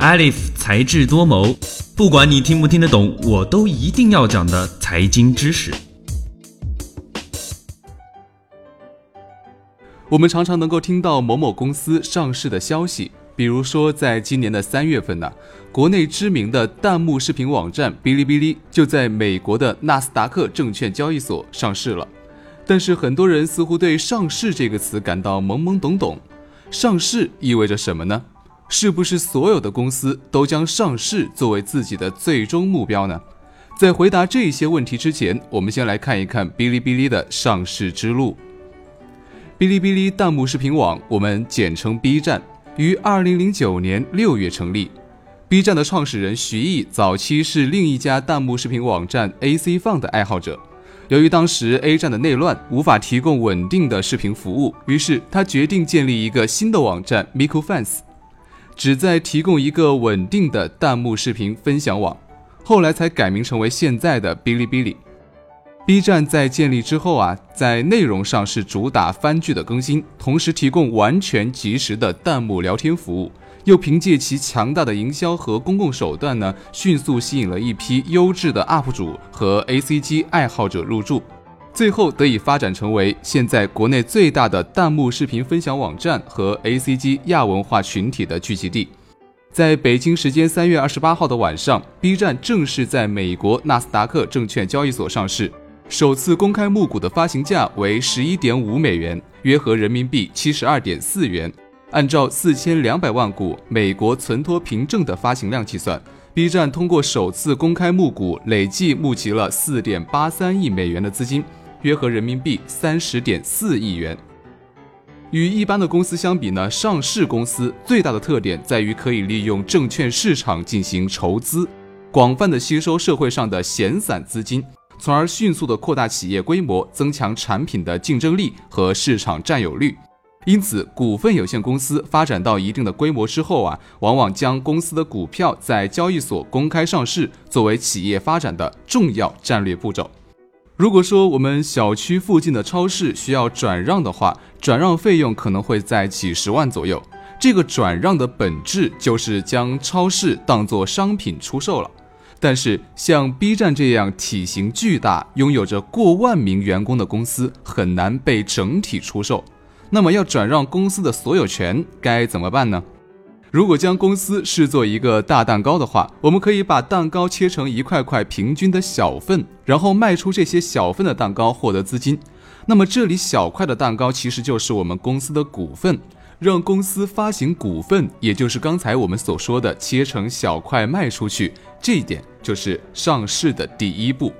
Alif 才智多谋，不管你听不听得懂，我都一定要讲的财经知识。我们常常能够听到某某公司上市的消息，比如说在今年的三月份呢，国内知名的弹幕视频网站哔哩哔哩就在美国的纳斯达克证券交易所上市了。但是很多人似乎对“上市”这个词感到懵懵懂懂，上市意味着什么呢？是不是所有的公司都将上市作为自己的最终目标呢？在回答这些问题之前，我们先来看一看哔哩哔哩的上市之路。哔哩哔哩弹幕视频网，我们简称 B 站，于二零零九年六月成立。B 站的创始人徐艺早期是另一家弹幕视频网站 AC Fun 的爱好者。由于当时 A 站的内乱，无法提供稳定的视频服务，于是他决定建立一个新的网站 Miku Fans，旨在提供一个稳定的弹幕视频分享网。后来才改名成为现在的哔哩哔哩。B 站在建立之后啊，在内容上是主打番剧的更新，同时提供完全及时的弹幕聊天服务，又凭借其强大的营销和公共手段呢，迅速吸引了一批优质的 UP 主和 ACG 爱好者入驻，最后得以发展成为现在国内最大的弹幕视频分享网站和 ACG 亚文化群体的聚集地。在北京时间三月二十八号的晚上，B 站正式在美国纳斯达克证券交易所上市。首次公开募股的发行价为十一点五美元，约合人民币七十二点四元。按照四千两百万股美国存托凭证的发行量计算，B 站通过首次公开募股，累计募集了四点八三亿美元的资金，约合人民币三十点四亿元。与一般的公司相比呢，上市公司最大的特点在于可以利用证券市场进行筹资，广泛的吸收社会上的闲散资金。从而迅速地扩大企业规模，增强产品的竞争力和市场占有率。因此，股份有限公司发展到一定的规模之后啊，往往将公司的股票在交易所公开上市，作为企业发展的重要战略步骤。如果说我们小区附近的超市需要转让的话，转让费用可能会在几十万左右。这个转让的本质就是将超市当作商品出售了。但是，像 B 站这样体型巨大、拥有着过万名员工的公司很难被整体出售。那么，要转让公司的所有权该怎么办呢？如果将公司视作一个大蛋糕的话，我们可以把蛋糕切成一块块平均的小份，然后卖出这些小份的蛋糕获得资金。那么，这里小块的蛋糕其实就是我们公司的股份。让公司发行股份，也就是刚才我们所说的切成小块卖出去，这一点就是上市的第一步。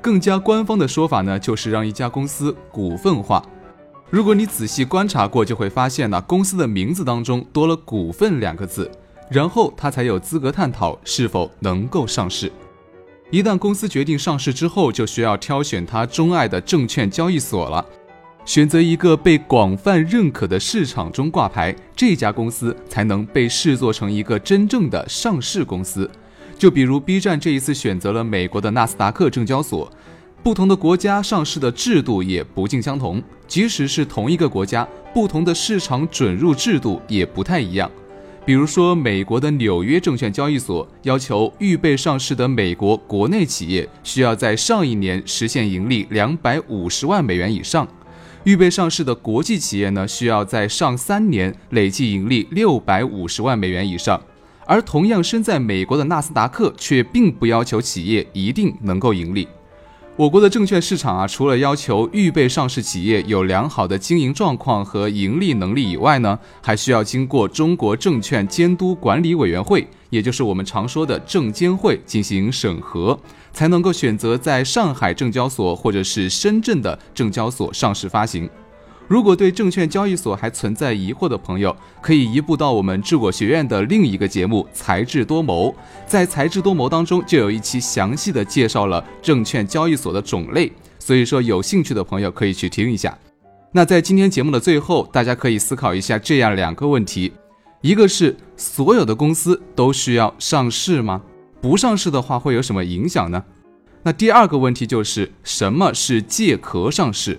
更加官方的说法呢，就是让一家公司股份化。如果你仔细观察过，就会发现呢，公司的名字当中多了“股份”两个字，然后它才有资格探讨是否能够上市。一旦公司决定上市之后，就需要挑选他钟爱的证券交易所了。选择一个被广泛认可的市场中挂牌，这家公司才能被视作成一个真正的上市公司。就比如 B 站这一次选择了美国的纳斯达克证交所，不同的国家上市的制度也不尽相同。即使是同一个国家，不同的市场准入制度也不太一样。比如说，美国的纽约证券交易所要求预备上市的美国国内企业需要在上一年实现盈利两百五十万美元以上。预备上市的国际企业呢，需要在上三年累计盈利六百五十万美元以上，而同样身在美国的纳斯达克却并不要求企业一定能够盈利。我国的证券市场啊，除了要求预备上市企业有良好的经营状况和盈利能力以外呢，还需要经过中国证券监督管理委员会，也就是我们常说的证监会进行审核，才能够选择在上海证交所或者是深圳的证交所上市发行。如果对证券交易所还存在疑惑的朋友，可以移步到我们智果学院的另一个节目《才智多谋》。在《才智多谋》当中，就有一期详细的介绍了证券交易所的种类，所以说有兴趣的朋友可以去听一下。那在今天节目的最后，大家可以思考一下这样两个问题：一个是所有的公司都需要上市吗？不上市的话会有什么影响呢？那第二个问题就是什么是借壳上市？